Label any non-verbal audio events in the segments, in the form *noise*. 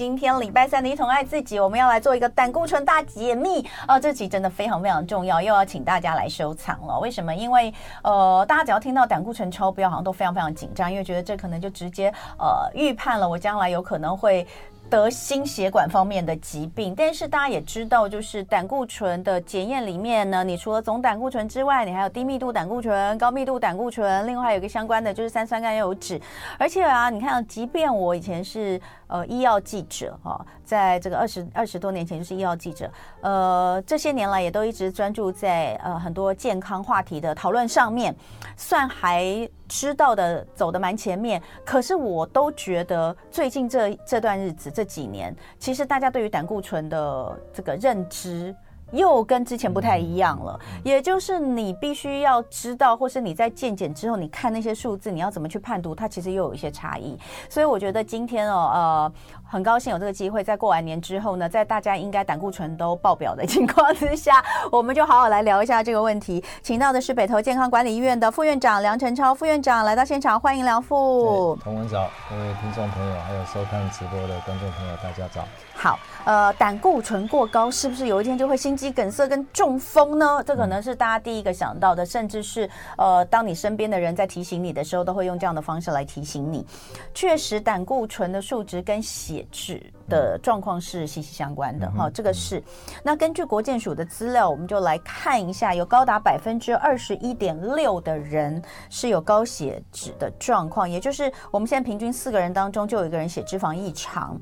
今天礼拜三的一同爱自己，我们要来做一个胆固醇大解密啊！这期真的非常非常重要，又要请大家来收藏了。为什么？因为呃，大家只要听到胆固醇超标，好像都非常非常紧张，因为觉得这可能就直接呃预判了我将来有可能会。得心血管方面的疾病，但是大家也知道，就是胆固醇的检验里面呢，你除了总胆固醇之外，你还有低密度胆固醇、高密度胆固醇，另外有一个相关的就是三酸甘油酯。而且啊，你看，即便我以前是呃医药记者哈，在这个二十二十多年前就是医药记者，呃，这些年来也都一直专注在呃很多健康话题的讨论上面，算还。知道的走的蛮前面，可是我都觉得最近这这段日子这几年，其实大家对于胆固醇的这个认知又跟之前不太一样了。也就是你必须要知道，或是你在健检之后，你看那些数字，你要怎么去判读，它其实又有一些差异。所以我觉得今天哦，呃。很高兴有这个机会，在过完年之后呢，在大家应该胆固醇都爆表的情况之下，*laughs* 我们就好好来聊一下这个问题。请到的是北投健康管理医院的副院长梁晨超副院长来到现场，欢迎梁副。同文早，各位听众朋友，还有收看直播的观众朋友，大家早。好，呃，胆固醇过高是不是有一天就会心肌梗塞跟中风呢？这可能是大家第一个想到的，甚至是呃，当你身边的人在提醒你的时候，都会用这样的方式来提醒你。确实，胆固醇的数值跟血质的状况是息息相关的哈、嗯，这个是。那根据国健署的资料，我们就来看一下，有高达百分之二十一点六的人是有高血脂的状况，也就是我们现在平均四个人当中就有一个人血脂肪异常。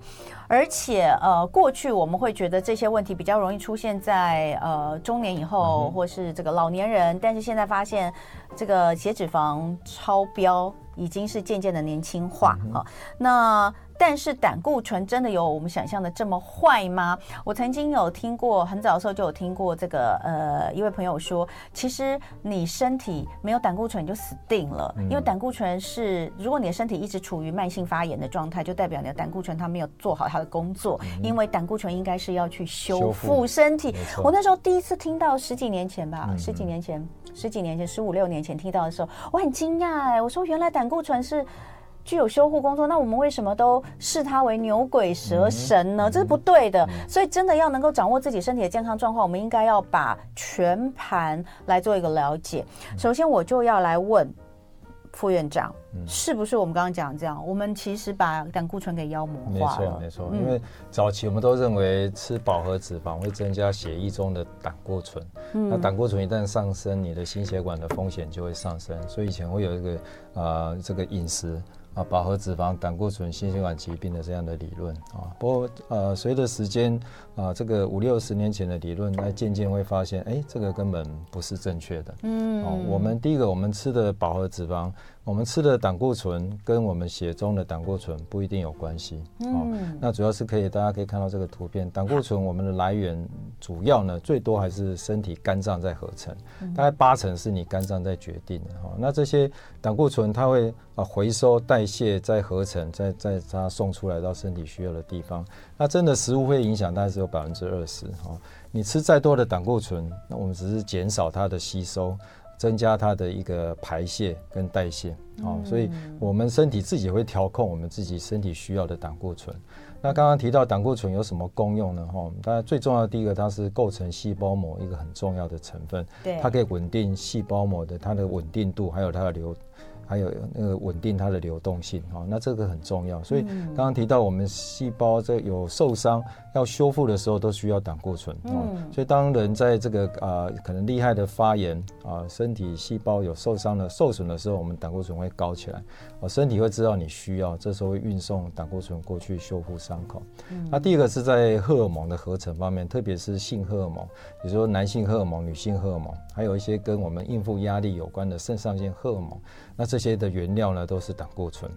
而且呃，过去我们会觉得这些问题比较容易出现在呃中年以后，或是这个老年人，但是现在发现这个血脂肪超标已经是渐渐的年轻化啊。那但是胆固醇真的有我们想象的这么坏吗？我曾经有听过，很早的时候就有听过这个呃一位朋友说，其实你身体没有胆固醇你就死定了，因为胆固醇是如果你的身体一直处于慢性发炎的状态，就代表你的胆固醇它没有做好它的工作，因为胆固醇应该是要去修复身体。我那时候第一次听到十几年前吧，十几年前，十几年前，十五六年前听到的时候，我很惊讶哎，我说原来胆固醇是。具有修护工作，那我们为什么都视它为牛鬼蛇神呢？这是不对的。所以真的要能够掌握自己身体的健康状况，我们应该要把全盘来做一个了解。首先，我就要来问副院长，是不是我们刚刚讲这样？我们其实把胆固醇给妖魔化了。没错，没错。因为早期我们都认为吃饱和脂肪会增加血液中的胆固醇，那胆固醇一旦上升，你的心血管的风险就会上升。所以以前会有一个啊、呃，这个饮食。啊，饱和脂肪、胆固醇、心血管疾病的这样的理论啊，不过呃，随着时间啊，这个五六十年前的理论，那渐渐会发现，哎，这个根本不是正确的。嗯，哦，我们第一个，我们吃的饱和脂肪。我们吃的胆固醇跟我们血中的胆固醇不一定有关系。哦，那主要是可以，大家可以看到这个图片，胆固醇我们的来源主要呢，最多还是身体肝脏在合成，大概八成是你肝脏在决定的。哦，那这些胆固醇它会啊回收代谢再合成，再再它送出来到身体需要的地方。那真的食物会影响，大概只有百分之二十。哦，你吃再多的胆固醇，那我们只是减少它的吸收。增加它的一个排泄跟代谢，哦，所以我们身体自己会调控我们自己身体需要的胆固醇。那刚刚提到胆固醇有什么功用呢？哈，当然最重要的第一个，它是构成细胞膜一个很重要的成分，对，它可以稳定细胞膜的它的稳定度，还有它的流。还有那个稳定它的流动性啊，那这个很重要。所以刚刚提到我们细胞在有受伤要修复的时候，都需要胆固醇啊。所以当人在这个啊可能厉害的发炎啊，身体细胞有受伤的受损的时候，我们胆固醇会高起来。哦，身体会知道你需要，这时候会运送胆固醇过去修复伤口。那第二个是在荷尔蒙的合成方面，特别是性荷尔蒙，比如说男性荷尔蒙、女性荷尔蒙，还有一些跟我们应付压力有关的肾上腺荷尔蒙。那这些的原料呢，都是胆固醇。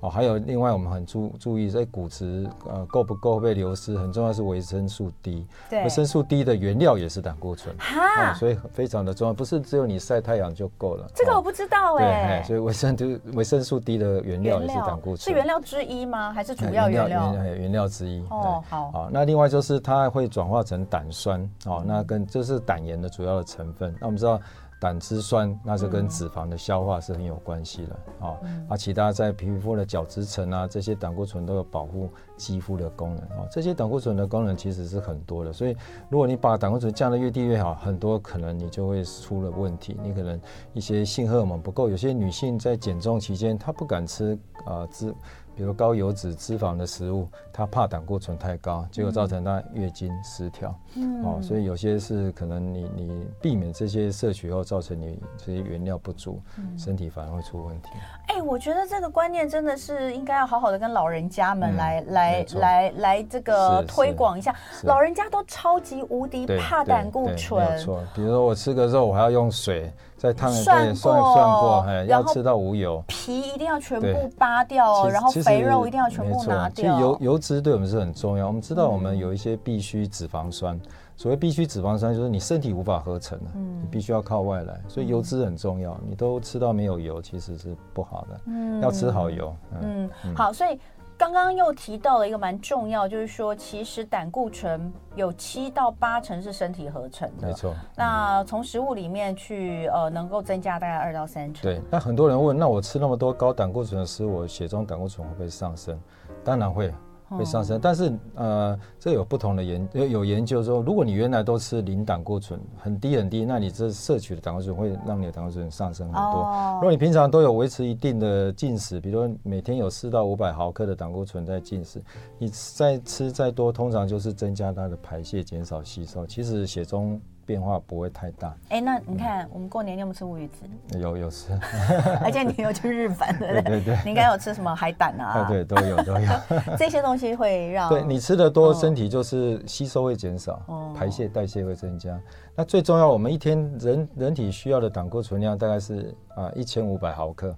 哦，还有另外我们很注注意在骨质呃够不够被流失，很重要是维生素 D。对，维生素 D 的原料也是胆固醇。哈、哦，所以非常的重要，不是只有你晒太阳就够了。这个我不知道哎、欸。对，所以维生素维生素 D 的原料也是胆固醇。是原料之一吗？还是主要原料？原料原料之一。哦，好。好，那另外就是它会转化成胆酸。哦，那跟这是胆盐的主要的成分。那我们知道。胆汁酸，那是跟脂肪的消化是很有关系的啊。啊，其他在皮肤的角质层啊，这些胆固醇都有保护肌肤的功能啊。这些胆固醇的功能其实是很多的，所以如果你把胆固醇降得越低越好，很多可能你就会出了问题。你可能一些性荷尔蒙不够，有些女性在减重期间她不敢吃啊脂。比如高油脂、脂肪的食物，它怕胆固醇太高，结果造成它月经失调。嗯，哦，所以有些是可能你你避免这些摄取后，造成你这些原料不足，嗯、身体反而会出问题。哎、欸，我觉得这个观念真的是应该要好好的跟老人家们来、嗯、来来来这个推广一下。老人家都超级无敌怕胆固醇。没错，比如说我吃个肉，我还要用水。在烫的算算过，哎，要吃到无油，皮一定要全部扒掉，然后肥肉一定要全部拿掉。其实油油脂对我们是很重要。我们知道我们有一些必需脂肪酸，所谓必需脂肪酸就是你身体无法合成的，你必须要靠外来，所以油脂很重要。你都吃到没有油，其实是不好的。嗯，要吃好油。嗯，好，所以。刚刚又提到了一个蛮重要，就是说，其实胆固醇有七到八成是身体合成的，没错。那从食物里面去呃，能够增加大概二到三成。对。那很多人问，那我吃那么多高胆固醇的食物，我血中胆固醇会不会上升？当然会。会上升，但是呃，这有不同的研有有研究说，如果你原来都吃零胆固醇，很低很低，那你这摄取的胆固醇会让你的胆固醇上升很多。如果你平常都有维持一定的进食，比如说每天有四到五百毫克的胆固醇在进食，你再吃再多，通常就是增加它的排泄，减少吸收。其实血中。变化不会太大。哎，那你看，我们过年你有没有吃乌鱼子？有有吃，*laughs* 而且你有去日本，对不对？对对。你应该有吃什么海胆啊？对对，都有都有。*laughs* 这些东西会让对你吃的多，身体就是吸收会减少，排泄代谢会增加。那最重要，我们一天人人体需要的胆固醇量大概是啊一千五百毫克，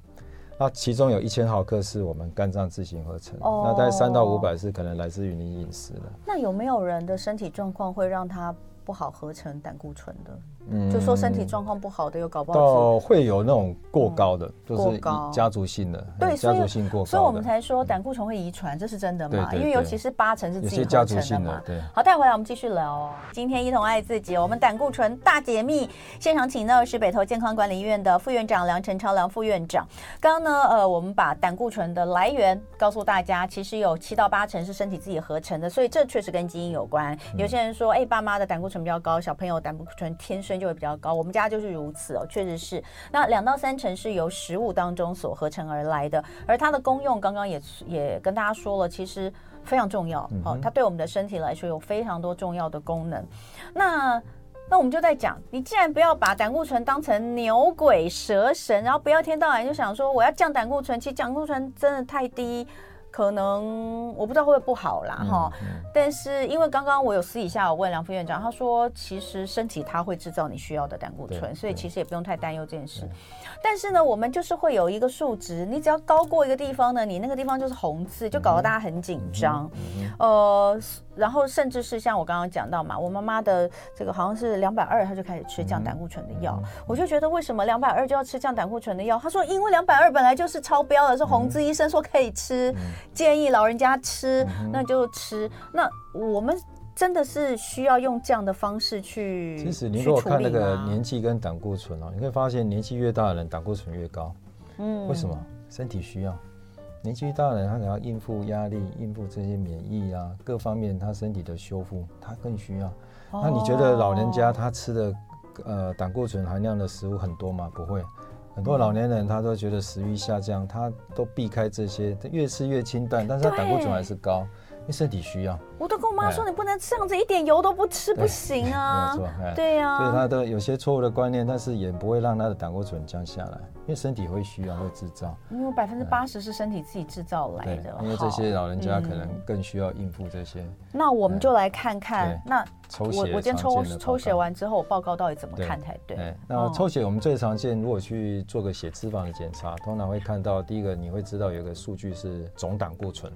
那其中有一千毫克是我们肝脏自行合成，那大概三到五百是可能来自于你饮食的。那有没有人的身体状况会让他？不好合成胆固醇的，嗯，就说身体状况不好的，有搞不好到会有那种过高的，就是家族性的，对，家族性过高，所以我们才说胆固醇会遗传，这是真的嘛？因为尤其是八成是自己合成的嘛。对，好，带回来我们继续聊哦。今天一同爱自己，我们胆固醇大解密，现场请到的是北投健康管理医院的副院长梁晨超梁副院长。刚刚呢，呃，我们把胆固醇的来源告诉大家，其实有七到八成是身体自己合成的，所以这确实跟基因有关。有些人说，哎，爸妈的胆固醇比较高，小朋友胆固醇天生就会比较高。我们家就是如此哦，确实是。那两到三成是由食物当中所合成而来的，而它的功用刚刚也也跟大家说了，其实非常重要。好，它对我们的身体来说有非常多重要的功能。那那我们就在讲，你既然不要把胆固醇当成牛鬼蛇神，然后不要天到晚就想说我要降胆固醇，其实胆固醇真的太低。可能我不知道会不会不好啦哈，嗯嗯、但是因为刚刚我有私底下我问梁副院长，他说其实身体它会制造你需要的胆固醇，所以其实也不用太担忧这件事。但是呢，我们就是会有一个数值，你只要高过一个地方呢，你那个地方就是红字，就搞得大家很紧张。呃，然后甚至是像我刚刚讲到嘛，我妈妈的这个好像是两百二，她就开始吃降胆固醇的药，我就觉得为什么两百二就要吃降胆固醇的药？她说因为两百二本来就是超标的，是红字，医生说可以吃。建议老人家吃，那就吃。那我们真的是需要用这样的方式去。其实你如果看那个年纪跟胆固醇哦，你会发现年纪越大的人胆固醇越高。嗯，为什么？身体需要。年纪越大的人他可能要应付压力、应付这些免疫啊各方面，他身体的修复他更需要。那你觉得老人家他吃的呃胆固醇含量的食物很多吗？不会。很多老年人他都觉得食欲下降，他都避开这些，他越吃越清淡，但是他胆固醇还是高，因为身体需要。我都跟我妈说，你不能这样子一点油都不吃不行啊。*laughs* 没错，对呀。所以他的有些错误的观念，但是也不会让他的胆固醇降下来，因为身体会需要，会制造。因为百分之八十是身体自己制造来的。因为这些老人家可能更需要应付这些。那我们就来看看那。抽血，我我今天抽抽血完之后，我报告到底怎么看才对？对，那抽血我们最常见，如果去做个血脂肪的检查，通常会看到第一个，你会知道有一个数据是总胆固醇。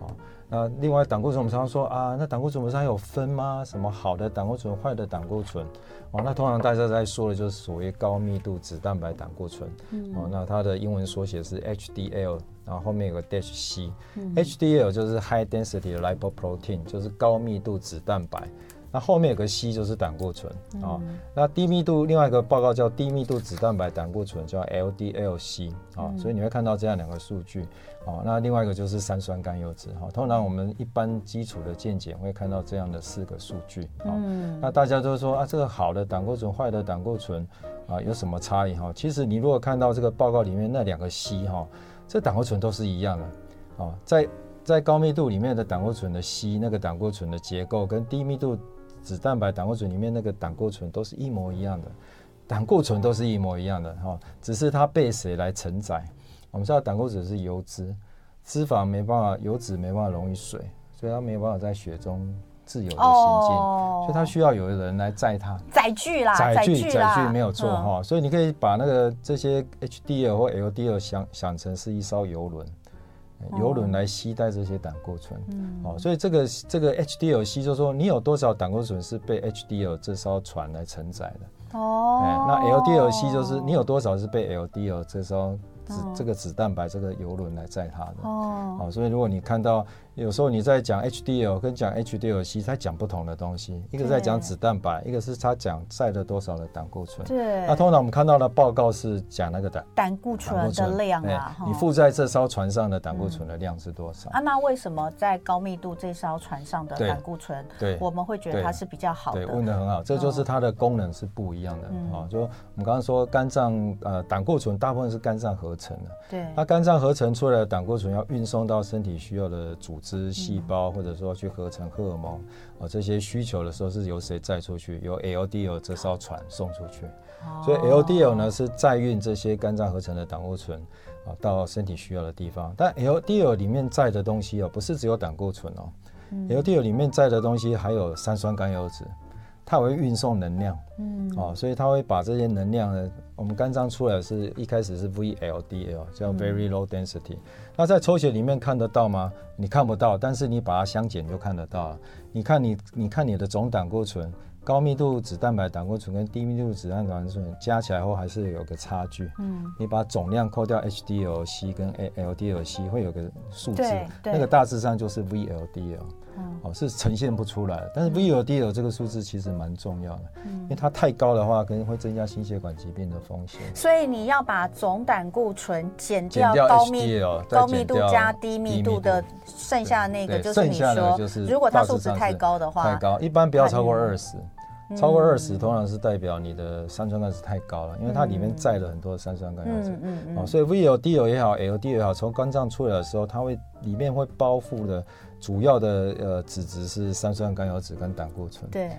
哦，那另外胆固醇我们常常说啊，那胆固醇不是还有分吗？什么好的胆固醇、坏的胆固醇？哦，那通常大家在说的就是所谓高密度脂蛋白胆固醇。嗯。哦，那它的英文缩写是 HDL，然后后面有个 dash C。嗯。HDL 就是 High Density Lipoprotein，就是高密度脂蛋白。那后面有个 C 就是胆固醇啊。那低密度另外一个报告叫低密度脂蛋白胆固醇，叫 LDL-C 啊。所以你会看到这样两个数据啊。那另外一个就是三酸甘油脂哈。通常我们一般基础的健检会看到这样的四个数据啊。那大家都说啊，这个好的胆固醇、坏的胆固醇啊有什么差异哈？其实你如果看到这个报告里面那两个 C 哈，这胆固醇都是一样的啊，在。在高密度里面的胆固醇的硒，那个胆固醇的结构跟低密度脂蛋白胆固醇里面那个胆固醇都是一模一样的，胆固醇都是一模一样的哈，只是它被谁来承载？我们知道胆固醇是油脂，脂肪没办法，油脂没办法溶于水，所以它没有办法在血中自由的行进，所以它需要有人来载它。载具啦，载具载具没有错哈，所以你可以把那个这些 HDL 或 LDL 想想成是一艘游轮。油轮来吸带这些胆固醇，嗯，哦，所以这个这个 HDL-C 就是说，你有多少胆固醇是被 HDL 这艘船来承载的，哦，哎，那 LDL-C 就是你有多少是被 LDL 这艘。脂这个脂蛋白这个游轮来载它的哦，好，所以如果你看到有时候你在讲 HDL 跟讲 HDL-C，它讲不同的东西，一个在讲脂蛋白，一个是它讲载了多少的胆固醇。对，那通常我们看到的报告是讲那个胆胆固醇的量啊，你附在这艘船上的胆固醇的量是多少？啊，那为什么在高密度这艘船上的胆固醇，对，我们会觉得它是比较好的？对，问的很好，这就是它的功能是不一样的啊。就我们刚刚说肝脏呃胆固醇大部分是肝脏合成的，对。那肝脏合成出来的胆固醇要运送到身体需要的组织、细胞，或者说去合成荷尔蒙啊，这些需求的时候是由谁载出去？由 LDL 这艘船送出去。所以 LDL 呢是载运这些肝脏合成的胆固醇啊到身体需要的地方。但 LDL 里面载的东西哦，不是只有胆固醇哦，LDL 里面载的东西还有三酸甘油酯。它会运送能量，嗯，哦，所以它会把这些能量呢，我们肝脏出来是一开始是 VLDL，叫 Very Low Density，嗯。那在抽血里面看得到吗？你看不到，但是你把它相减就看得到了。你看你，你看你的总胆固醇。高密度脂蛋白胆固醇跟低密度脂蛋白胆固醇加起来后还是有个差距。嗯，你把总量扣掉 HDL-C 跟 LDL-C 会有个数字，那个大致上就是 VLDL。嗯，哦，是呈现不出来。但是 VLDL 这个数字其实蛮重要的，因为它太高的话，可能会增加心血管疾病的风险。所以你要把总胆固醇减掉高密高密度加低密度的，剩下那个就是你说，如果它数值太高的话，太高，一般不要超过二十。超过二十，通常是代表你的三酸甘油酯太高了，因为它里面载了很多三酸甘油酯。嗯嗯，所以 VLDL 也好，LDL 也好，从肝脏出来的时候，它会里面会包覆的主要的呃脂质是三酸甘油酯跟胆固醇。对，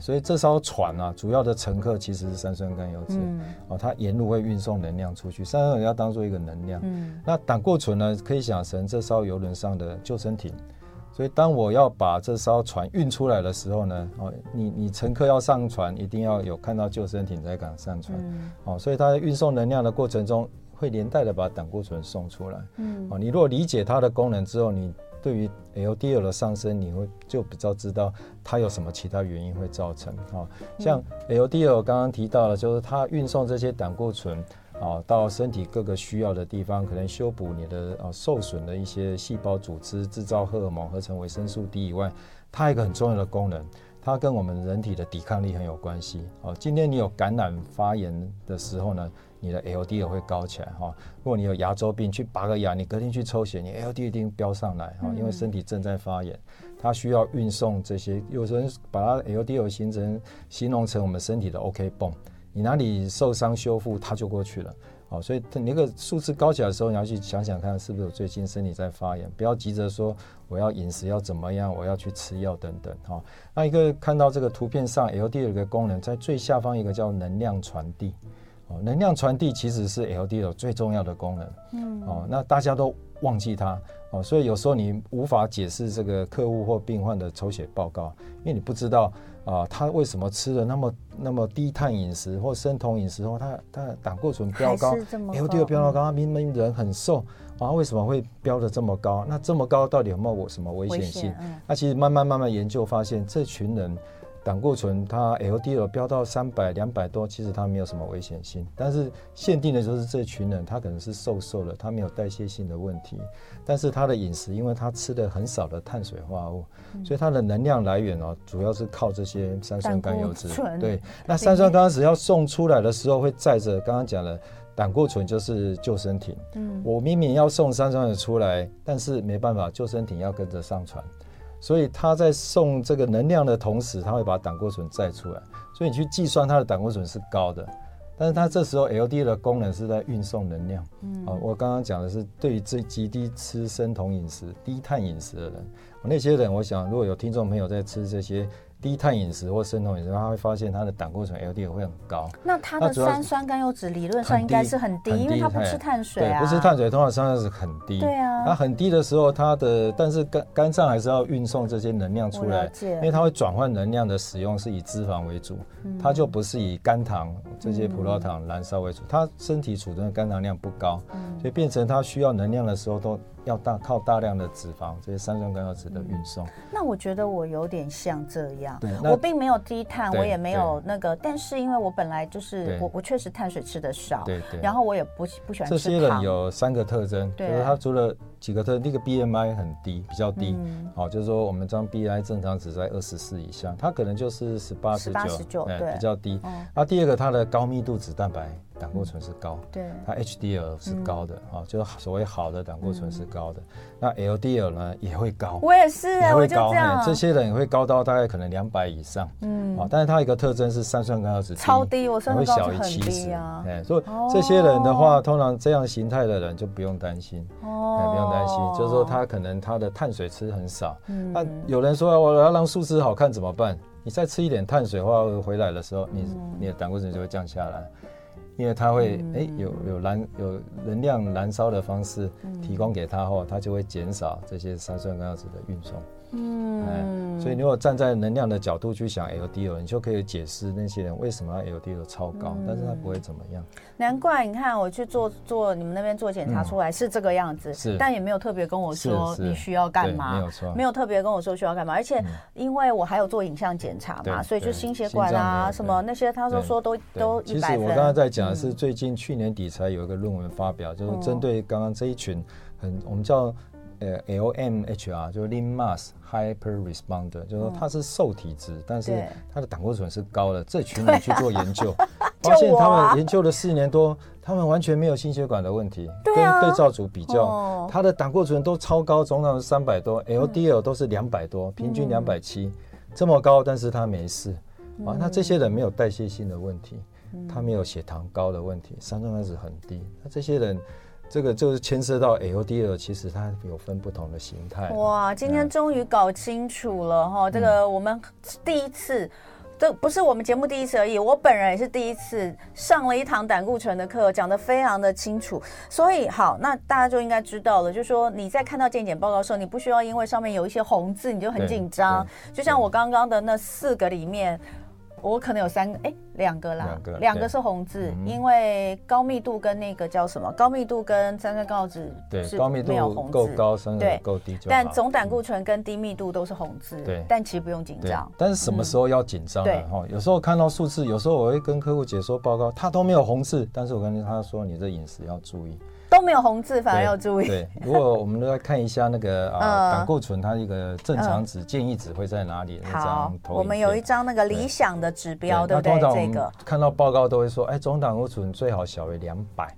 所以这艘船啊，主要的乘客其实是三酸甘油酯。嗯。哦，它沿路会运送能量出去，三酸甘油酯要当做一个能量。嗯。那胆固醇呢，可以想成这艘游轮上的救生艇。所以，当我要把这艘船运出来的时候呢，哦，你你乘客要上船，一定要有看到救生艇才敢上船，哦，所以它在运送能量的过程中，会连带的把胆固醇送出来，嗯，哦，你如果理解它的功能之后，你对于 LDL 的上升，你会就比较知道它有什么其他原因会造成，哦，像 LDL 刚刚提到了，就是它运送这些胆固醇。啊，到身体各个需要的地方，可能修补你的啊受损的一些细胞组织，制造荷尔蒙，合成维生素 D 以外，它有一个很重要的功能，它跟我们人体的抵抗力很有关系。哦，今天你有感染发炎的时候呢，你的 LDL 会高起来哈。如果你有牙周病，去拔个牙，你隔天去抽血，你 LDL 一定飙上来哈，因为身体正在发炎，它需要运送这些。有人把它 LDL 形成形容成我们身体的 OK 绷。你哪里受伤修复，它就过去了，哦，所以你那个数字高起来的时候，你要去想想看，是不是我最近身体在发炎，不要急着说我要饮食要怎么样，我要去吃药等等，哈。那一个看到这个图片上，LDL 有一个功能，在最下方一个叫能量传递，哦，能量传递其实是 LDL 最重要的功能，嗯，哦，那大家都忘记它，哦，所以有时候你无法解释这个客户或病患的抽血报告，因为你不知道。啊，他为什么吃了那么那么低碳饮食或生酮饮食后，他他胆固醇飙高，LDL 飙高，他明明人很瘦，啊，为什么会飙的这么高？那这么高到底有没有什么危险性？那其实慢慢慢慢研究发现，这群人胆固醇它 LDL 飙到三百两百多，其实它没有什么危险性。但是限定的就是这群人，他可能是瘦瘦的，他没有代谢性的问题，但是他的饮食，因为他吃的很少的碳水化合物，嗯、所以他的能量来源哦，主要是靠这些三酸甘油脂。*laughs* 对，那三酸甘油脂要送出来的时候，会载着刚刚讲的胆固醇，就是救生艇。嗯，我明明要送三酸甘油脂出来，但是没办法，救生艇要跟着上船。所以他在送这个能量的同时，他会把胆固醇载出来。所以你去计算它的胆固醇是高的，但是它这时候 LDL 的功能是在运送能量。嗯，啊，我刚刚讲的是对于这极低吃生酮饮食、低碳饮食的人，那些人，我想如果有听众朋友在吃这些。低碳饮食或生酮饮食，他会发现他的胆固醇 LDL 会很高。那他的三酸甘油酯理论上应该是很低，因为他不吃碳水啊。对，不吃碳水，通常三酸甘油酯很低。对啊。它很低的时候，它的但是肝肝脏还是要运送这些能量出来，因为它会转换能量的使用是以脂肪为主，它就不是以肝糖这些葡萄糖燃烧为主。它身体储存的肝糖量不高，所以变成它需要能量的时候都。要大靠大量的脂肪，这些三酸甘油脂的运送。那我觉得我有点像这样，对，我并没有低碳，我也没有那个，但是因为我本来就是我，我确实碳水吃的少，对对，然后我也不不喜欢吃。这些人有三个特征，就是他除了几个特征，第一个 BMI 很低，比较低，好，就是说我们这样 BMI 正常值在二十四以下，他可能就是十八十九，对，比较低。那第二个，他的高密度脂蛋白。胆固醇是高，对，它 HDL 是高的啊，就是所谓好的胆固醇是高的。那 LDL 呢也会高，我也是，也会高，这些人也会高到大概可能两百以上，嗯，啊，但是它一个特征是三酸甘油酯超低，我会小于七十啊，哎，所以这些人的话，通常这样形态的人就不用担心，哦，不用担心，就是说他可能他的碳水吃很少，那有人说我要让数字好看怎么办？你再吃一点碳水的话，回来的时候，你你的胆固醇就会降下来。因为它会哎、欸、有有燃有能量燃烧的方式提供给它后，它就会减少这些三酸甘油酯的运送。嗯，所以如果站在能量的角度去想 LDL，你就可以解释那些人为什么 LDL 超高，但是他不会怎么样。难怪你看我去做做你们那边做检查出来是这个样子，是，但也没有特别跟我说你需要干嘛，没有错，没有特别跟我说需要干嘛。而且因为我还有做影像检查嘛，所以就心血管啊什么那些，他说说都都一百分。其实我刚刚在讲的是最近去年底才有一个论文发表，就是针对刚刚这一群很我们叫。呃，LMHR 就是 Lean Mass Hyper Responder，就是说他是瘦体质，但是他的胆固醇是高的。这群人去做研究，*laughs* 发现他们研究了四年多，他们完全没有心血管的问题。跟对照组比较，他的胆固醇都超高，总量是三百多，LDL 都是两百多，平均两百七，这么高，但是他没事。啊，那这些人没有代谢性的问题，他没有血糖高的问题，三酸甘油酯很低。那这些人。这个就是牵涉到 LDL，其实它有分不同的形态。哇，今天终于搞清楚了哈！这个我们第一次，这不是我们节目第一次而已，我本人也是第一次上了一堂胆固醇的课，讲得非常的清楚。所以好，那大家就应该知道了，就是说你在看到健检报告的时候，你不需要因为上面有一些红字你就很紧张。就像我刚刚的那四个里面。我可能有三个，哎，两个啦，两个，两个是红字，因为高密度跟那个叫什么？高密度跟三酸甘油酯是高密度没有红字，够高，三酸够低就。但总胆固醇跟低密度都是红字，对，但其实不用紧张。但是什么时候要紧张对？哈，有时候看到数字，有时候我会跟客户解说报告，他都没有红字，但是我跟他说，你这饮食要注意。都没有红字，反而要注意。对，如果我们都来看一下那个 *laughs* 啊，胆固醇它一个正常值、建议值会在哪里？好，我们有一张那个理想的指标，对不对？这个看到报告都会说，哎，总胆固醇最好小于两百。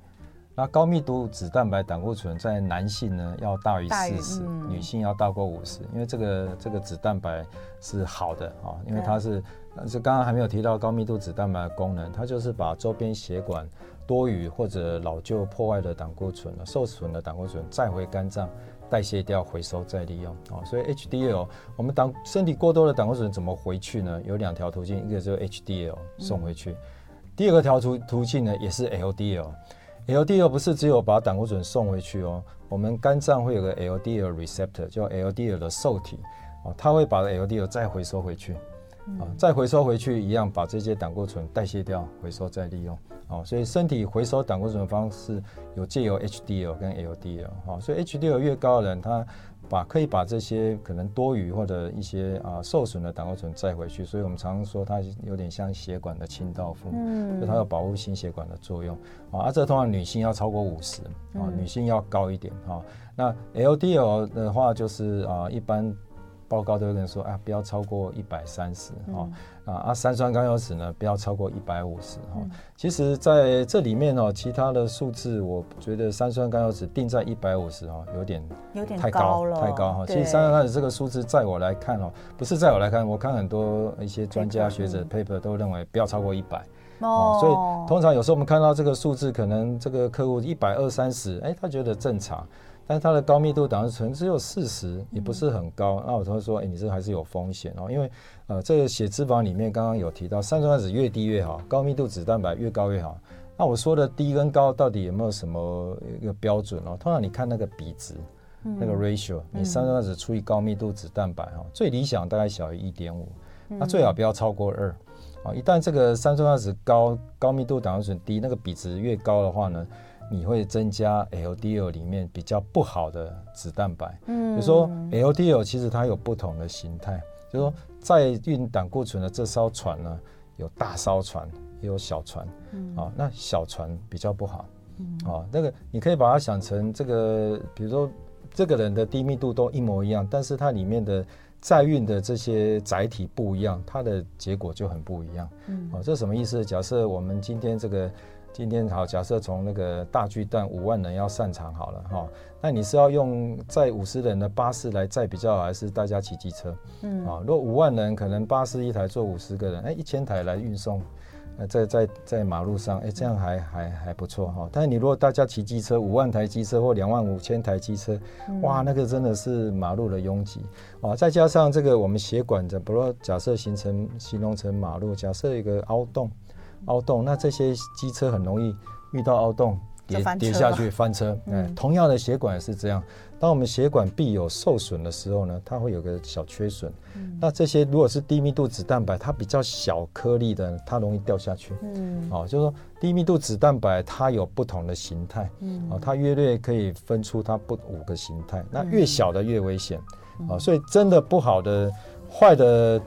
那高密度脂蛋白胆固醇在男性呢要大于四十，女性要大过五十，因为这个这个脂蛋白是好的啊，因为它是，但是刚刚还没有提到高密度脂蛋白的功能，它就是把周边血管。多余或者老旧破坏的胆固醇受损的胆固醇再回肝脏代谢掉、回收再利用啊，所以 HDL 我们胆身体过多的胆固醇怎么回去呢？有两条途径，一个就是 HDL 送回去，第二个条途途径呢也是 LDL。LDL 不是只有把胆固醇送回去哦，我们肝脏会有个 LDL receptor 叫 LDL 的受体哦，它会把 LDL 再回收回去啊，再回收回去一样把这些胆固醇代谢掉、回收再利用。哦，所以身体回收胆固醇的方式有借由 HDL 跟 LDL，哈，所以 HDL 越高的人，他把可以把这些可能多余或者一些啊受损的胆固醇载回去，所以我们常常说它有点像血管的清道夫，嗯，就它有保护心血管的作用啊。啊，这通常女性要超过五十啊，女性要高一点哈。那 LDL 的话就是啊，一般。报告都有人说啊，不要超过一百三十哈啊啊，三酸甘油酯呢，不要超过一百五十哈。其实在这里面哦，其他的数字，我觉得三酸甘油酯定在一百五十哈，有点有点太高了，太高哈。其实三酸甘油酯这个数字，在我来看哦，不是在我来看，我看很多一些专家学者 paper 都认为不要超过一百哦。所以通常有时候我们看到这个数字，可能这个客户一百二三十，哎，他觉得正常。但是它的高密度胆固醇只有四十，也不是很高。那我同学说，哎，你这个还是有风险哦，因为呃，这个血脂肪里面刚刚有提到，三酸甘油酯越低越好，高密度脂蛋白越高越好。那我说的低跟高到底有没有什么一个标准哦？通常你看那个比值，那个 ratio，你三酸甘油酯除以高密度脂蛋白哈，最理想大概小于一点五，那最好不要超过二啊。一旦这个三酸甘油酯高，高密度胆固醇低，那个比值越高的话呢，你会增加 LDL 里面比较不好的脂蛋白，嗯，比如说 LDL 其实它有不同的形态，就是说在运胆固醇的这艘船呢，有大艘船也有小船，嗯，啊，那小船比较不好，嗯，啊，那个你可以把它想成这个，比如说这个人的低密度都一模一样，但是它里面的载运的这些载体不一样，它的结果就很不一样，嗯，啊，这什么意思？假设我们今天这个。今天好，假设从那个大巨蛋五万人要散场好了哈，那你是要用载五十人的巴士来载比较好，还是大家骑机车？嗯啊，如果五万人可能巴士一台坐五十个人，哎，一千台来运送，呃，在在在马路上，哎，这样还还还不错哈。但是你如果大家骑机车，五万台机车或两万五千台机车，哇，那个真的是马路的拥挤啊！再加上这个我们血管的，不如假设形成形容成马路，假设一个凹洞。凹洞，那这些机车很容易遇到凹洞跌跌下去翻车。嗯，同样的血管也是这样。当我们血管壁有受损的时候呢，它会有个小缺损。嗯，那这些如果是低密度脂蛋白，它比较小颗粒的，它容易掉下去。嗯，哦，就是说低密度脂蛋白它有不同的形态。嗯，哦，它约略可以分出它不五个形态。那越小的越危险。啊，所以真的不好的、坏的。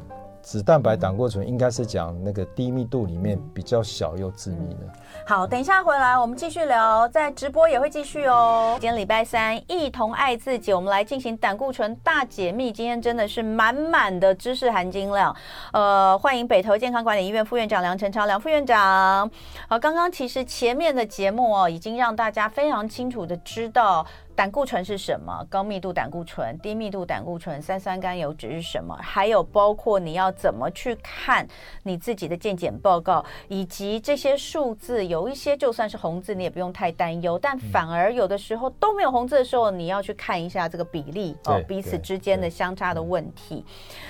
脂蛋白胆固醇应该是讲那个低密度里面比较小又致密的。好，等一下回来我们继续聊，在直播也会继续哦。今天礼拜三，一同爱自己，我们来进行胆固醇大解密。今天真的是满满的知识含金量。呃，欢迎北投健康管理医院副院长梁晨超梁副院长。好，刚刚其实前面的节目哦，已经让大家非常清楚的知道。胆固醇是什么？高密度胆固醇、低密度胆固醇、三酸甘油脂是什么？还有包括你要怎么去看你自己的健检报告，以及这些数字，有一些就算是红字，你也不用太担忧。但反而有的时候都没有红字的时候，你要去看一下这个比例哦，彼此之间的相差的问题。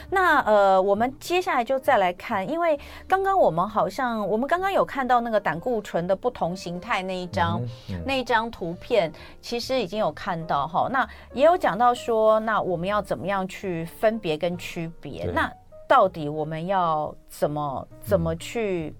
那呃，我们接下来就再来看，因为刚刚我们好像我们刚刚有看到那个胆固醇的不同形态那一张、嗯嗯、那一张图片，其实已经有。看到哈，那也有讲到说，那我们要怎么样去分别跟区别？那到底我们要怎么怎么去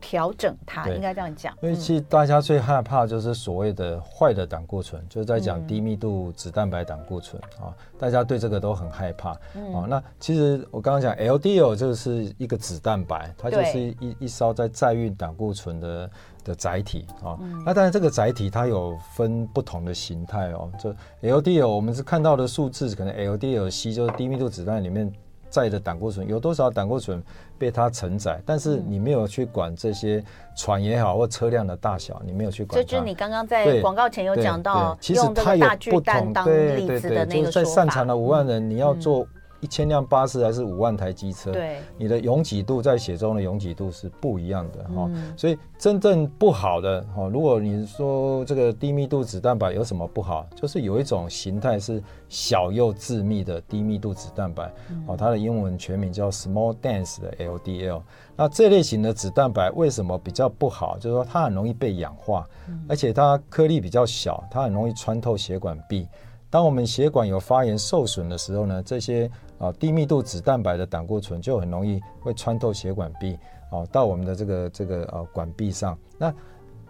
调整它？应该这样讲。因为其实大家最害怕就是所谓的坏的胆固醇，就是在讲低密度脂蛋白胆固醇啊，大家对这个都很害怕啊。那其实我刚刚讲 LDL 就是一个脂蛋白，它就是一一艘在载运胆固醇的。的载体啊，那当然这个载体它有分不同的形态哦。就 LDL，我们是看到的数字，可能 LDL-C 就是低密度脂蛋里面载的胆固醇有多少胆固醇被它承载，但是你没有去管这些船也好或车辆的大小，你没有去管。这就是你刚刚在广告前有讲到，其实它有不同当例子的那个说法。在擅长的五万人，你要做。一千辆巴士还是五万台机车，对，你的拥挤度在血中的拥挤度是不一样的哈，嗯、所以真正不好的哈，如果你说这个低密度子蛋白有什么不好，就是有一种形态是小又致密的低密度子蛋白，哦、嗯，它的英文全名叫 small dense 的 LDL。那这类型的子蛋白为什么比较不好？就是说它很容易被氧化，嗯、而且它颗粒比较小，它很容易穿透血管壁。当我们血管有发炎受损的时候呢，这些啊低密度脂蛋白的胆固醇就很容易会穿透血管壁，哦，到我们的这个这个呃管壁上。那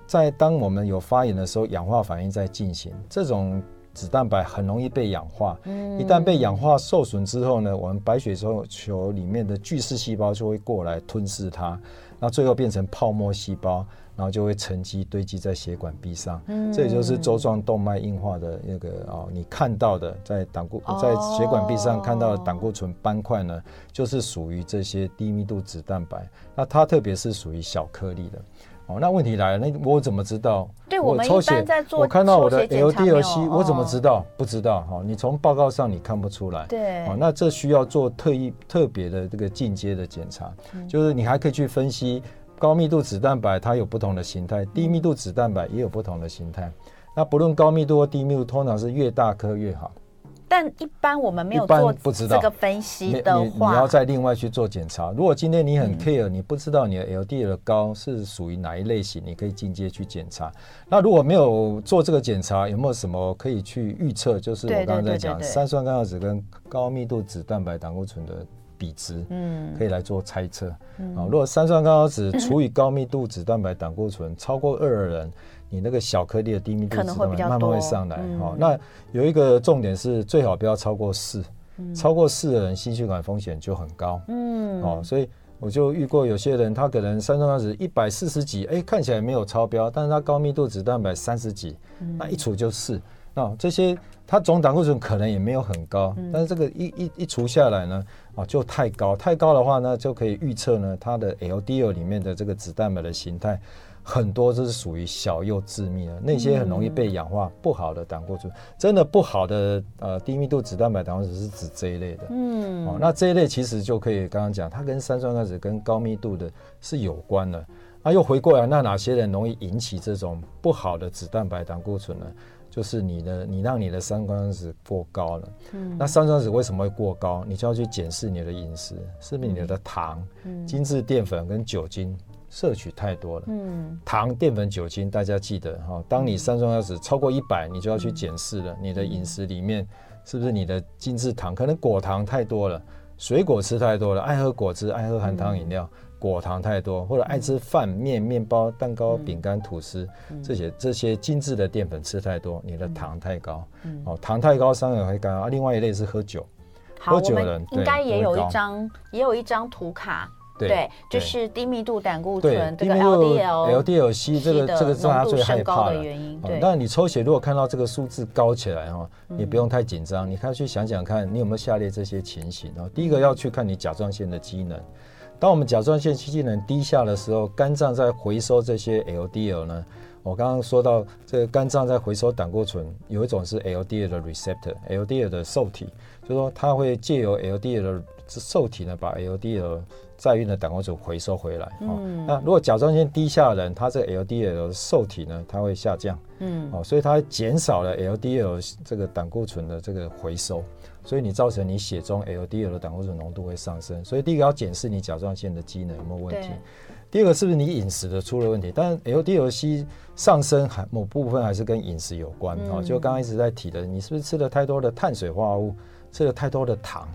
在当我们有发炎的时候，氧化反应在进行，这种脂蛋白很容易被氧化，嗯。一旦被氧化受损之后呢，我们白血球球里面的巨噬细胞就会过来吞噬它，那最后变成泡沫细胞，然后就会沉积堆积在血管壁上。这也就是周状动脉硬化的那个哦，你看到的在胆固在血管壁上看到的胆固醇斑块呢，就是属于这些低密度脂蛋白。那它特别是属于小颗粒的。哦，那问题来了，那我怎么知道？对，我们一般在做，我看到我的 LDL-C，我怎么知道？不知道哈，你从报告上你看不出来。对，哦，那这需要做特意特别的这个进阶的检查，就是你还可以去分析高密度脂蛋白，它有不同的形态，低密度脂蛋白也有不同的形态。那不论高密度或低密度，通常是越大颗越好。但一般我们没有做这个分析的话，你，你要再另外去做检查。如果今天你很 care，你不知道你的 LDL 高是属于哪一类型，你可以进阶去检查。那如果没有做这个检查，有没有什么可以去预测？就是我刚刚在讲三酸甘油酯跟高密度脂蛋白胆固醇的比值，嗯，可以来做猜测。啊，如果三酸甘油酯除以高密度脂蛋白胆固醇超过二的人。你那个小颗粒的低密度脂蛋白慢慢会上来，好，那有一个重点是最好不要超过四，超过四的人心血管风险就很高，嗯，哦，所以我就遇过有些人，他可能三酸甘油酯一百四十几，哎，看起来没有超标，但是他高密度脂蛋白三十几，那一除就四，那这些它总胆固醇可能也没有很高，但是这个一一一除下来呢，啊，就太高，太高的话呢，就可以预测呢，它的 LDL 里面的这个脂蛋白的形态。很多都是属于小又致密的，那些很容易被氧化不好的胆固醇，真的不好的呃低密度脂蛋白胆固醇是指这一类的。嗯，哦，那这一类其实就可以刚刚讲，它跟三酸甘油酯跟高密度的是有关的。那又回过来，那哪些人容易引起这种不好的脂蛋白胆固醇呢？就是你的，你让你的三酸甘油酯过高了。嗯，那三酸甘油酯为什么会过高？你就要去检视你的饮食，是不是你的糖、精致淀粉跟酒精。摄取太多了，嗯，糖、淀粉、酒精，大家记得哈。当你三酸甘油酯超过一百，你就要去检视了，你的饮食里面是不是你的精制糖，可能果糖太多了，水果吃太多了，爱喝果汁，爱喝含糖饮料，果糖太多，或者爱吃饭、面、面包、蛋糕、饼干、吐司这些这些精致的淀粉吃太多，你的糖太高，哦，糖太高伤人会肝啊。另外一类是喝酒，喝酒的人应该也有一张，也有一张图卡。对，就是低密度胆固醇，这个 LDL、LDL-C 这个这个是他最害怕的原因。对，但你抽血如果看到这个数字高起来哈，你不用太紧张，你可以去想想看你有没有下列这些情形？啊。第一个要去看你甲状腺的机能，当我们甲状腺机能低下的时候，肝脏在回收这些 LDL 呢。我刚刚说到这个肝脏在回收胆固醇，有一种是 LDL 的 receptor，LDL 的受体，就是说它会借由 LDL 的受体呢，把 LDL 载运的胆固醇回收回来。嗯、哦，那如果甲状腺低下的人，他这个 LDL 的受体呢，它会下降。嗯，哦，所以它减少了 LDL 这个胆固醇的这个回收，所以你造成你血中 LDL 的胆固醇浓度会上升。所以第一个要检视你甲状腺的机能有没有问题。第二个是不是你饮食的出了问题？但 LDL-C 上升还某部分还是跟饮食有关啊。嗯、就刚刚一直在提的，你是不是吃了太多的碳水化合物，吃了太多的糖？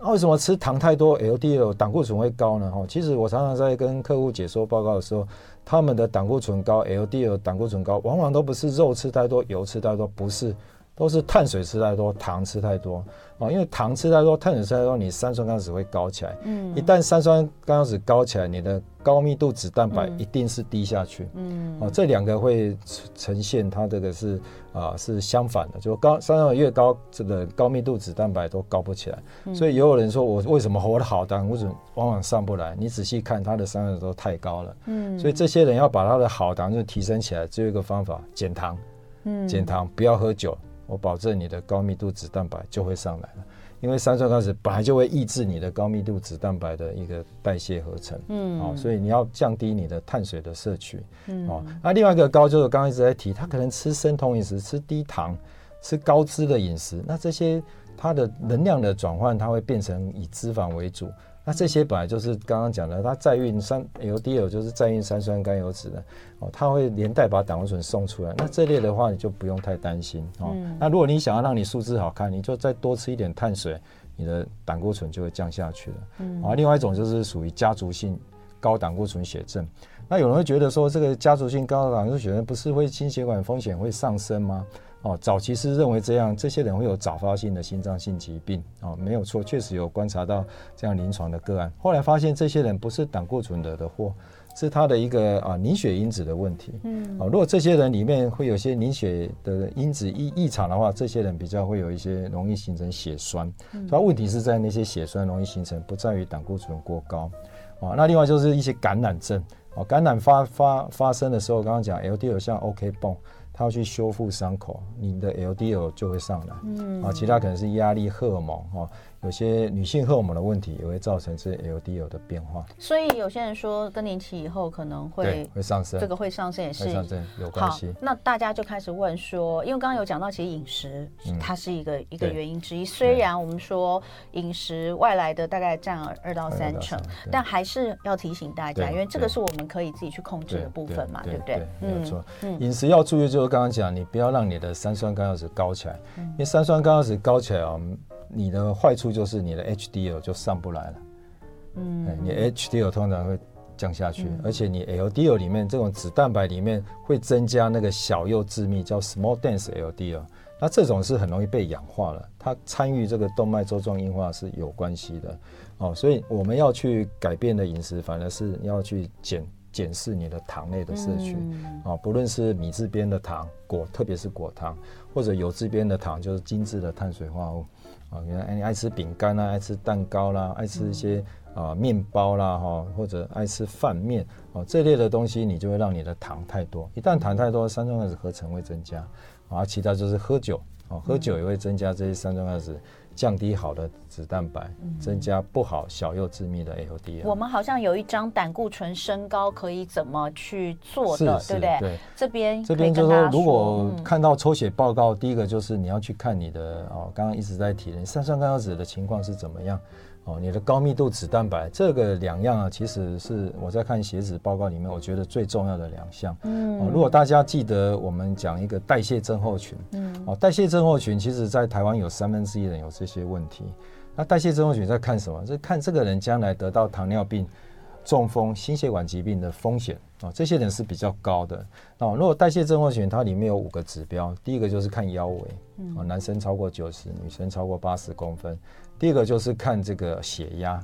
那为什么吃糖太多，LDL 胆固醇会高呢？哦，其实我常常在跟客户解说报告的时候，他们的胆固醇高，LDL 胆固醇高，往往都不是肉吃太多，油吃太多，不是，都是碳水吃太多，糖吃太多。哦，因为糖吃太多，碳水吃太多，你三酸甘油酯会高起来。嗯，一旦三酸甘油酯高起来，你的高密度脂蛋白一定是低下去。嗯，哦，这两个会呈现它这个是啊是相反的，就高三酸越高，这个高密度脂蛋白都高不起来。嗯，所以也有人说我为什么活得好胆固醇往往上不来？你仔细看，他的三酸都太高了。嗯，所以这些人要把他的好胆固醇提升起来，只有一个方法：减糖。嗯，减糖，不要喝酒。我保证你的高密度脂蛋白就会上来了，因为三酸甘油酯本来就会抑制你的高密度脂蛋白的一个代谢合成，嗯，哦，所以你要降低你的碳水的摄取，嗯，哦，那另外一个高就是刚刚一直在提，他可能吃生酮饮食，吃低糖，吃高脂的饮食，那这些它的能量的转换，它会变成以脂肪为主。那这些本来就是刚刚讲的，它载运三 LDL 就是载运三酸甘油脂的哦，它会连带把胆固醇送出来。那这类的话，你就不用太担心哦。嗯、那如果你想要让你数字好看，你就再多吃一点碳水，你的胆固醇就会降下去了。嗯，啊，另外一种就是属于家族性高胆固醇血症。那有人会觉得说，这个家族性高胆固醇血症不是会心血管风险会上升吗？哦，早期是认为这样，这些人会有早发性的心脏性疾病。哦，没有错，确实有观察到这样临床的个案。后来发现这些人不是胆固醇惹的祸，是他的一个啊凝血因子的问题。嗯，哦，如果这些人里面会有些凝血的因子异异常的话，这些人比较会有一些容易形成血栓。嗯，所以问题是在那些血栓容易形成，不在于胆固醇过高。啊，那另外就是一些感染症。哦，感染发发发生的时候，刚刚讲 LDL 像 OK 绷，它要去修复伤口，你的 LDL 就会上来。嗯，啊，其他可能是压力荷尔蒙，哈。有些女性荷尔蒙的问题也会造成这 LDL 的变化，所以有些人说更年期以后可能会会上升，这个会上升也是上升有关系。那大家就开始问说，因为刚刚有讲到，其实饮食它是一个、嗯、一个原因之一。虽然我们说饮食外来的大概占二到三成，但还是要提醒大家，因为这个是我们可以自己去控制的部分嘛，对，不对？没有错。嗯，饮食要注意，就是刚刚讲，你不要让你的三酸甘油酯高起来，嗯、因为三酸甘油酯高起来啊。你的坏处就是你的 HDL 就上不来了，嗯，你 HDL 通常会降下去，嗯、而且你 LDL 里面这种脂蛋白里面会增加那个小又致密叫 small dense LDL，那这种是很容易被氧化了，它参与这个动脉粥状硬化是有关系的，哦，所以我们要去改变的饮食，反而是要去减检视你的糖类的摄取，啊、不论是米字边的糖果，特别是果糖，或者油字边的糖，就是精致的碳水化合物。啊，原来你爱吃饼干啦，爱吃蛋糕啦，爱吃一些啊面包啦，哈，或者爱吃饭面哦，这类的东西，你就会让你的糖太多。一旦糖太多，三酸甘油酯合成会增加，啊，其他就是喝酒，哦，喝酒也会增加这些三酸甘油酯。降低好的脂蛋白，增加不好小又致密的 LDL。我们好像有一张胆固醇升高可以怎么去做的，对不对？对，这边这边就是说，如果看到抽血报告，第一个就是你要去看你的哦，刚刚一直在提的三酸甘油酯的情况是怎么样。哦，你的高密度脂蛋白这个两样啊，其实是我在看血脂报告里面，我觉得最重要的两项。嗯，哦，如果大家记得我们讲一个代谢症候群，嗯，哦，代谢症候群其实在台湾有三分之一人有这些问题。那代谢症候群在看什么？是看这个人将来得到糖尿病、中风、心血管疾病的风险啊，这些人是比较高的。哦，如果代谢症候群它里面有五个指标，第一个就是看腰围，哦，男生超过九十，女生超过八十公分。第二个就是看这个血压，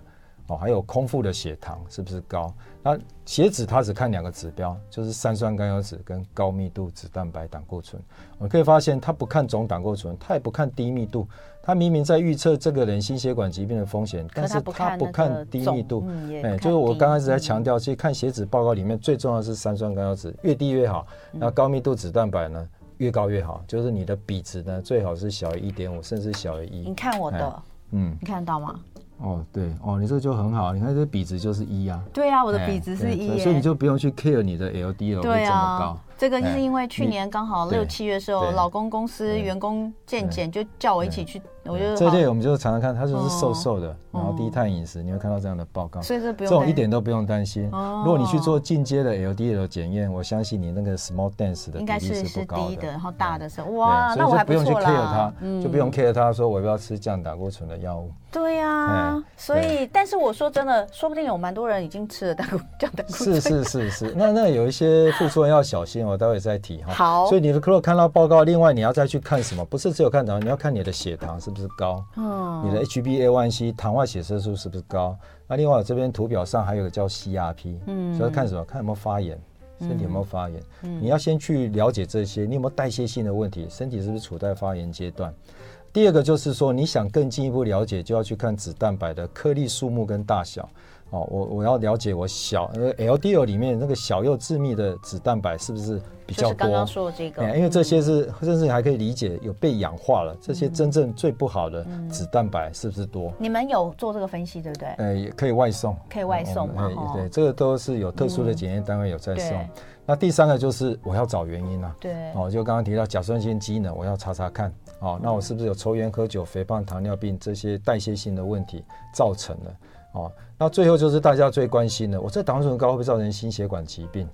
哦，还有空腹的血糖是不是高？那血脂它只看两个指标，就是三酸甘油酯跟高密度脂蛋白胆固醇。我们可以发现，它不看总胆固醇，它也不看低密度，它明明在预测这个人心血管疾病的风险，但是它不看低密度。哎，就是我刚开始在强调，其实看血脂报告里面最重要的是三酸甘油酯，越低越好。那高密度脂蛋白呢，越高越好，就是你的比值呢最好是小于一点五，甚至小于一。你看我的。嗯，你看得到吗？哦，对哦，你这个就很好，你看这比值就是一啊。对啊，我的比值是一，所以你就不用去 care 你的 LDL 会这么高。这个就是因为去年刚好六七月的时候，老公公司员工健检就叫我一起去，我觉得这类我们就常常看，它就是瘦瘦的，然后低碳饮食，你会看到这样的报告，所以这不用这种一点都不用担心。如果你去做进阶的 LDL 检验，我相信你那个 small dense 的比例是不高的，低的，然后大的时候哇，那我还不用去 care 它，就不用 care 它说我要不要吃降胆固醇的药物。对呀，所以但是我说真的，说不定有蛮多人已经吃了胆固降胆固醇。是是是是，那那有一些副作用要小心，我待会再提哈。好，所以你的如果看到报告，另外你要再去看什么？不是只有看糖，你要看你的血糖是不是高，嗯，你的 HbA1c 糖化血色素是不是高？那另外这边图表上还有个叫 CRP，嗯，所以看什么？看有没有发炎，身体有没有发炎？嗯，你要先去了解这些，你有没有代谢性的问题？身体是不是处在发炎阶段？第二个就是说，你想更进一步了解，就要去看脂蛋白的颗粒数目跟大小。哦，我我要了解我小呃 LDL 里面那个小又致密的脂蛋白是不是比较多？刚刚说的这个，因为这些是甚至你还可以理解有被氧化了，这些真正最不好的脂蛋白是不是多？你们有做这个分析对不对？呃，也可以外送，可以外送嘛？对，这个都是有特殊的检验单位有在送。那第三个就是我要找原因了，对，哦，就刚刚提到甲状腺机能，我要查查看，哦，那我是不是有抽烟喝酒、肥胖、糖尿病这些代谢性的问题造成的？哦，那最后就是大家最关心的，我这胆固醇高会不会造成心血管疾病？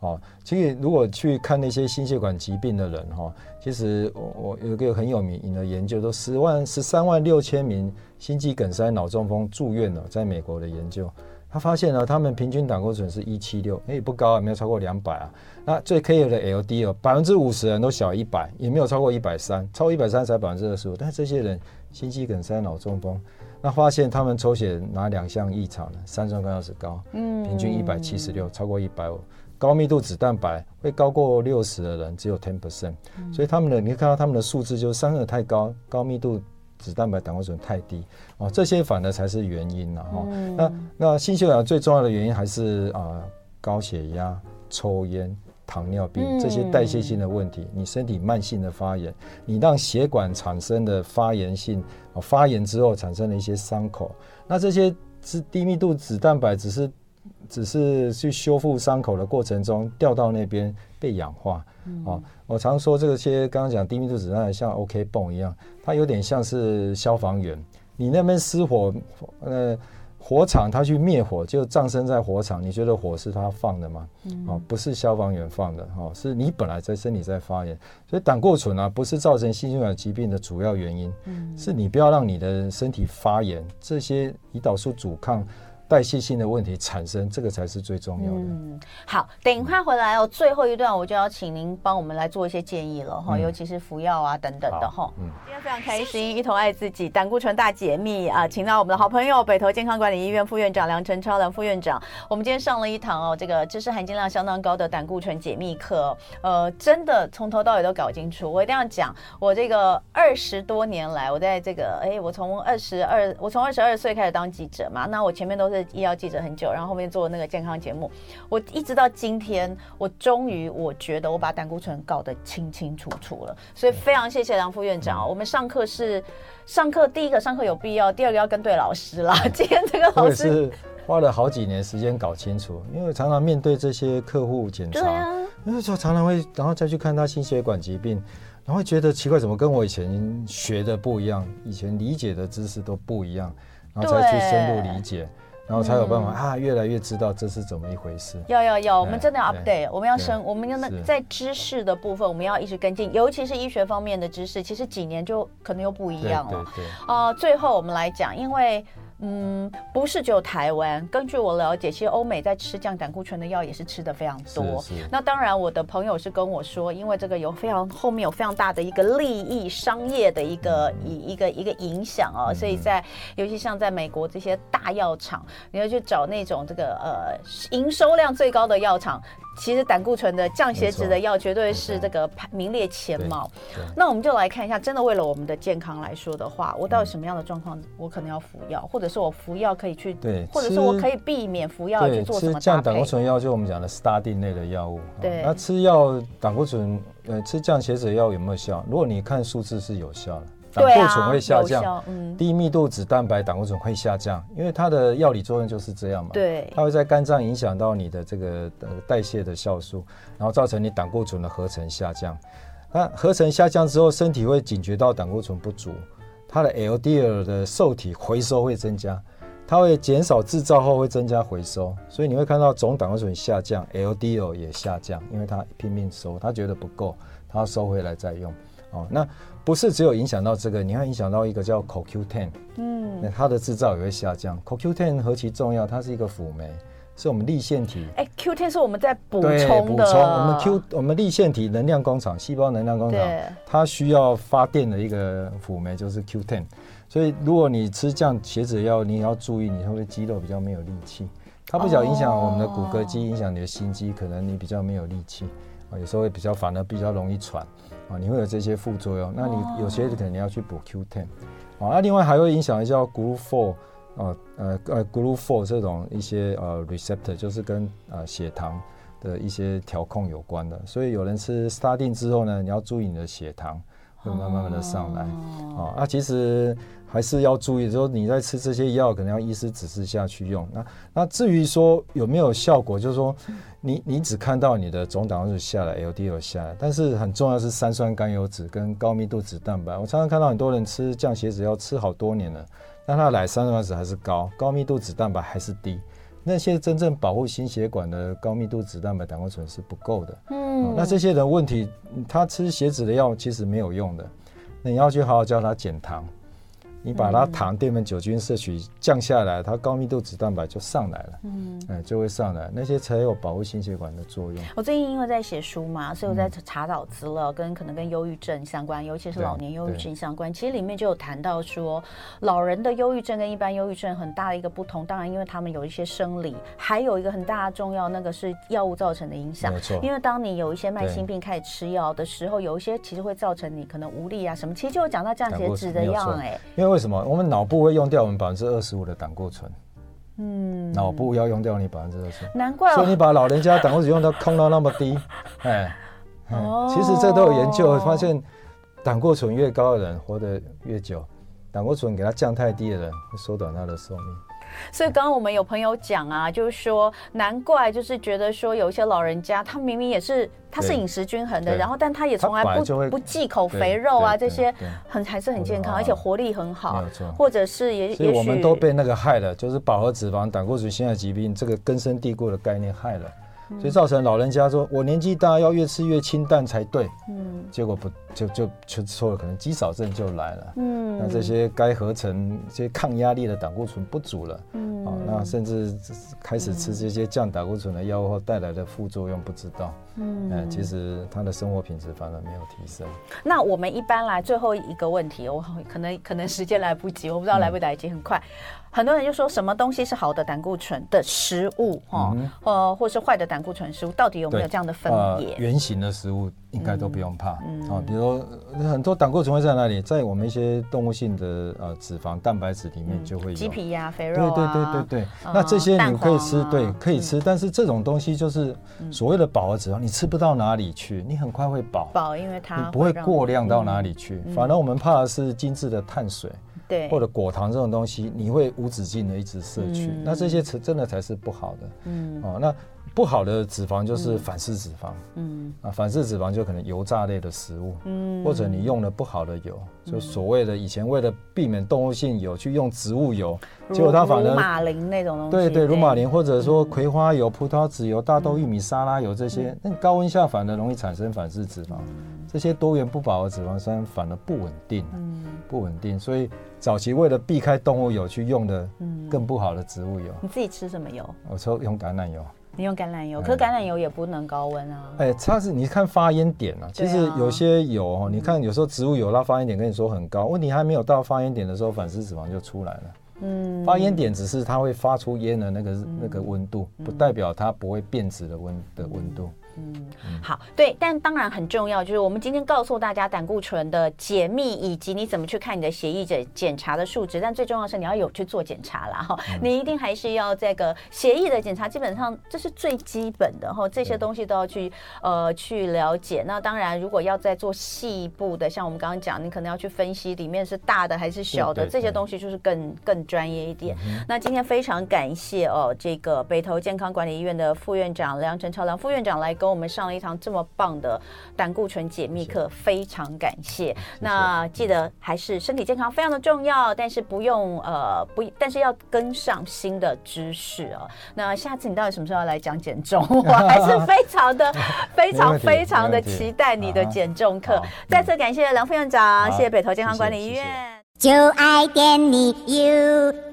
哦，其实如果去看那些心血管疾病的人哈，其实我我有一个很有名的研究，都十万十三万六千名心肌梗塞、脑中风住院了，在美国的研究，他发现呢，他们平均胆固醇是一七六，哎，不高啊，没有超过两百啊。那最 K 的 LDL，百分之五十人都小一百，也没有超过一百三，超过一百三才百分之二十五。但是这些人心肌梗塞、脑中风，那发现他们抽血哪两项异常呢？三酸甘油酯高，嗯，平均一百七十六，超过一百五。高密度脂蛋白会高过六十的人只有 ten percent，所以他们的你看到他们的数字就是三个太高，高密度。脂蛋白胆固醇太低哦，这些反而才是原因了哈。嗯、那那心血管最重要的原因还是啊、呃、高血压、抽烟、糖尿病、嗯、这些代谢性的问题。你身体慢性的发炎，你让血管产生的发炎性啊发炎之后产生了一些伤口。那这些是低密度脂蛋白，只是只是去修复伤口的过程中掉到那边被氧化。嗯、哦，我常说这些刚刚讲低密度脂蛋白像 OK 泵一样。它有点像是消防员，你那边失火，呃，火场他去灭火，就葬身在火场。你觉得火是他放的吗？嗯、哦，不是消防员放的，哦，是你本来在身体在发炎。所以胆固醇啊，不是造成心血管疾病的主要原因，嗯、是你不要让你的身体发炎，这些胰岛素阻抗。代谢性的问题产生，这个才是最重要的。嗯，好，等一块回来哦，最后一段我就要请您帮我们来做一些建议了哈，嗯、尤其是服药啊等等的哈。嗯，今天非常开心，一同爱自己胆固醇大解密啊，请到我们的好朋友北投健康管理医院副院长梁晨超梁副院长。我们今天上了一堂哦，这个知识含金量相当高的胆固醇解密课，呃，真的从头到尾都搞清楚。我一定要讲，我这个二十多年来，我在这个哎，我从二十二，我从二十二岁开始当记者嘛，那我前面都是。医药记者很久，然后后面做那个健康节目，我一直到今天，我终于我觉得我把胆固醇搞得清清楚楚了，所以非常谢谢梁副院长。我们上课是上课，第一个上课有必要，第二个要跟对老师啦。今天这个老师是花了好几年时间搞清楚，因为常常面对这些客户检查，因为说常常会，然后再去看他心血管疾病，然后会觉得奇怪，怎么跟我以前学的不一样，以前理解的知识都不一样，然后才去深入理解。然后才有办法、嗯、啊，越来越知道这是怎么一回事。要要要，我们真的要 update，我们要升，我们要那在知识的部分，我们要一直跟进，尤其是医学方面的知识，其实几年就可能又不一样了。对对对。啊、呃，最后我们来讲，因为。嗯，不是只有台湾。根据我了解，其实欧美在吃降胆固醇的药也是吃的非常多。是是。那当然，我的朋友是跟我说，因为这个有非常后面有非常大的一个利益、商业的一个一、嗯、一个一个影响哦。嗯、所以在尤其像在美国这些大药厂，你要去找那种这个呃营收量最高的药厂。其实胆固醇的降血脂的药绝对是这个名列前茅。那我们就来看一下，真的为了我们的健康来说的话，我到底什么样的状况，我可能要服药，或者是我服药可以去，对，或者是我可以避免服药去做什么？降胆固醇药就我们讲的 statin 类的药物。对，那吃药胆固醇，呃，吃降血脂的药有没有效？如果你看数字是有效的。胆固醇会下降，嗯、低密度脂蛋白胆固醇会下降，因为它的药理作用就是这样嘛。对，它会在肝脏影响到你的这个代谢的酵素，然后造成你胆固醇的合成下降。那合成下降之后，身体会警觉到胆固醇不足，它的 LDL 的受体回收会增加，它会减少制造后会增加回收，所以你会看到总胆固醇下降，LDL 也下降，因为它拼命收，它觉得不够，它要收回来再用。哦，那不是只有影响到这个，你还影响到一个叫 CoQ10，嗯，那它的制造也会下降。CoQ10 何其重要，它是一个辅酶，是我们立腺体。哎，Q10 是我们在补充的。补充我们 Q，我们立腺体能量工厂，细胞能量工厂，它需要发电的一个辅酶就是 Q10。所以如果你吃这样血脂药，你也要注意，你会不会肌肉比较没有力气？它不仅影响我们的骨骼肌，影响你的心肌，可能你比较没有力气啊，有时候会比较反而比较容易喘。啊，你会有这些副作用，那你有些可能你要去补 Q10，啊，那另外还会影响一下 GLUT4，呃呃呃 GLUT4 这种一些呃 receptor，就是跟呃血糖的一些调控有关的，所以有人吃 statin 之后呢，你要注意你的血糖会慢慢慢的上来，啊，那其实。还是要注意，就是说你在吃这些药，可能要医师指示下去用。那那至于说有没有效果，就是说你你只看到你的总胆固醇下来，LDL 下来，但是很重要是三酸甘油脂跟高密度脂蛋白。我常常看到很多人吃降血脂药吃好多年了，但他来三酸甘油酯还是高，高密度脂蛋白还是低。那些真正保护心血管的高密度脂蛋白胆固醇是不够的。嗯，那这些人问题，他吃血脂的药其实没有用的。那你要去好好教他减糖。你把它糖、淀粉、酒精摄取降下来，它高密度脂蛋白就上来了，嗯，哎，就会上来，那些才有保护心血管的作用。我最近因为在写书嘛，所以我在查找资料，跟可能跟忧郁症相关，尤其是老年忧郁症相关。其实里面就有谈到说，老人的忧郁症跟一般忧郁症很大的一个不同，当然因为他们有一些生理，还有一个很大的重要，那个是药物造成的影响。没错，因为当你有一些慢性病开始吃药的时候，有一些其实会造成你可能无力啊什么，其实就有讲到降血脂的药，哎，因为。为什么我们脑部会用掉我们百分之二十五的胆固醇？嗯，脑部要用掉你百分之二十，难怪。所以你把老人家胆固醇用到空到那么低，*laughs* 哎，哦，其实这都有研究发现，胆固醇越高的人活得越久，胆固醇给他降太低的人会缩短他的寿命。所以刚刚我们有朋友讲啊，就是说难怪，就是觉得说有一些老人家，他明明也是他是饮食均衡的，然后但他也从来不不忌口肥肉啊这些，很还是很健康，而且活力很好，或者是也也许我们都被那个害了，就是饱和脂肪、胆固醇、心脏疾病这个根深蒂固的概念害了。所以造成老人家说，我年纪大要越吃越清淡才对，嗯，结果不就就就错了，可能肌少症就来了，嗯，那这些该合成这些抗压力的胆固醇不足了，嗯，哦，那甚至开始吃这些降胆固醇的药物后带来的副作用不知道，嗯，其实他的生活品质反而没有提升。那我们一般来最后一个问题，我可能可能时间来不及，我不知道来不来及，很快。很多人就说什么东西是好的胆固醇的食物，哈、嗯，呃，或是坏的胆固醇食物，到底有没有这样的分别？呃、原型的食物应该都不用怕，嗯，啊，比如说很多胆固醇会在哪里？在我们一些动物性的呃脂肪、蛋白质里面就会有，鸡皮呀、肥肉啊，对对对对对。呃、那这些你可以吃，对，可以吃，嗯、但是这种东西就是所谓的饱和脂肪，你吃不到哪里去，你很快会饱，饱，因为它你不会过量到哪里去，嗯、反而我们怕的是精致的碳水。对，或者果糖这种东西，你会无止境的一直摄取，嗯、那这些真的才是不好的。嗯，哦，那不好的脂肪就是反式脂肪。嗯，啊，反式脂肪就可能油炸类的食物。嗯，或者你用了不好的油，就所谓的以前为了避免动物性油去用植物油，嗯、结果它反而乳马林那种东西。对对，乳马林或者说葵花油、葡萄籽油、大豆、玉米、沙拉油这些，那高温下反而容易产生反式脂肪。这些多元不饱和脂肪酸反而不稳定。嗯，不稳定，所以。早期为了避开动物油去用的，更不好的植物油。你自己吃什么油？我抽用橄榄油。你用橄榄油，可橄榄油也不能高温啊。哎，它是你看发烟点啊。其实有些油哦，你看有时候植物油它发烟点跟你说很高，问题还没有到发烟点的时候，反式脂肪就出来了。嗯，发烟点只是它会发出烟的那个那个温度，不代表它不会变质的温的温度。嗯，好，对，但当然很重要，就是我们今天告诉大家胆固醇的解密，以及你怎么去看你的血液检检查的数值。但最重要的是你要有去做检查啦。哈，你一定还是要这个血液的检查，基本上这是最基本的哈，这些东西都要去呃去了解。那当然，如果要再做细部的，像我们刚刚讲，你可能要去分析里面是大的还是小的，这些东西就是更更专业一点。那今天非常感谢哦，这个北投健康管理医院的副院长梁陈超梁副院长来跟我们上了一堂这么棒的胆固醇解密课，非常感谢。那记得还是身体健康非常的重要，但是不用呃不，但是要跟上新的知识啊。那下次你到底什么时候要来讲减重？我还是非常的 *laughs* 非常非常的期待你的减重课。再次感谢梁副院长，谢谢北投健康管理医院，就爱点你 UFO。